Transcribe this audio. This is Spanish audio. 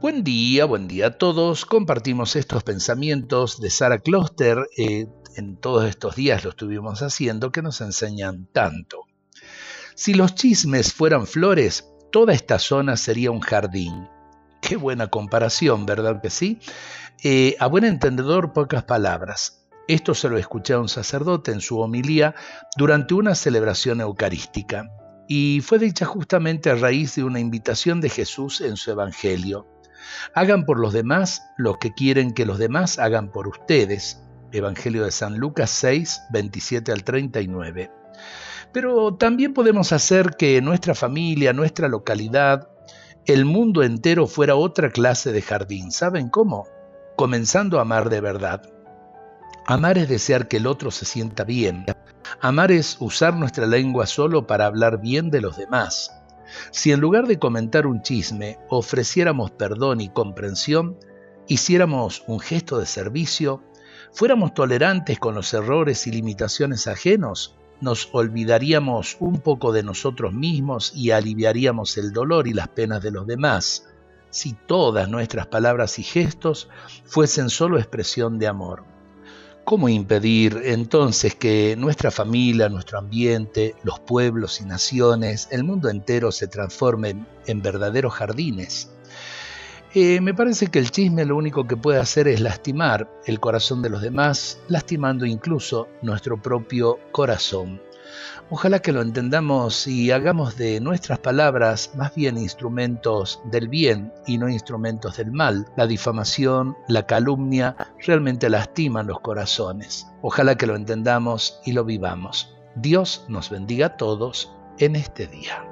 Buen día, buen día a todos. Compartimos estos pensamientos de Sara Kloster. Eh, en todos estos días lo estuvimos haciendo, que nos enseñan tanto. Si los chismes fueran flores, toda esta zona sería un jardín. Qué buena comparación, ¿verdad que sí? Eh, a buen entendedor, pocas palabras. Esto se lo escuché a un sacerdote en su homilía durante una celebración eucarística, y fue dicha justamente a raíz de una invitación de Jesús en su Evangelio. Hagan por los demás lo que quieren que los demás hagan por ustedes. Evangelio de San Lucas 6, 27 al 39. Pero también podemos hacer que nuestra familia, nuestra localidad, el mundo entero fuera otra clase de jardín. ¿Saben cómo? Comenzando a amar de verdad. Amar es desear que el otro se sienta bien. Amar es usar nuestra lengua solo para hablar bien de los demás. Si en lugar de comentar un chisme ofreciéramos perdón y comprensión, hiciéramos un gesto de servicio, fuéramos tolerantes con los errores y limitaciones ajenos, nos olvidaríamos un poco de nosotros mismos y aliviaríamos el dolor y las penas de los demás, si todas nuestras palabras y gestos fuesen solo expresión de amor. ¿Cómo impedir entonces que nuestra familia, nuestro ambiente, los pueblos y naciones, el mundo entero se transformen en verdaderos jardines? Eh, me parece que el chisme lo único que puede hacer es lastimar el corazón de los demás, lastimando incluso nuestro propio corazón. Ojalá que lo entendamos y hagamos de nuestras palabras más bien instrumentos del bien y no instrumentos del mal. La difamación, la calumnia realmente lastiman los corazones. Ojalá que lo entendamos y lo vivamos. Dios nos bendiga a todos en este día.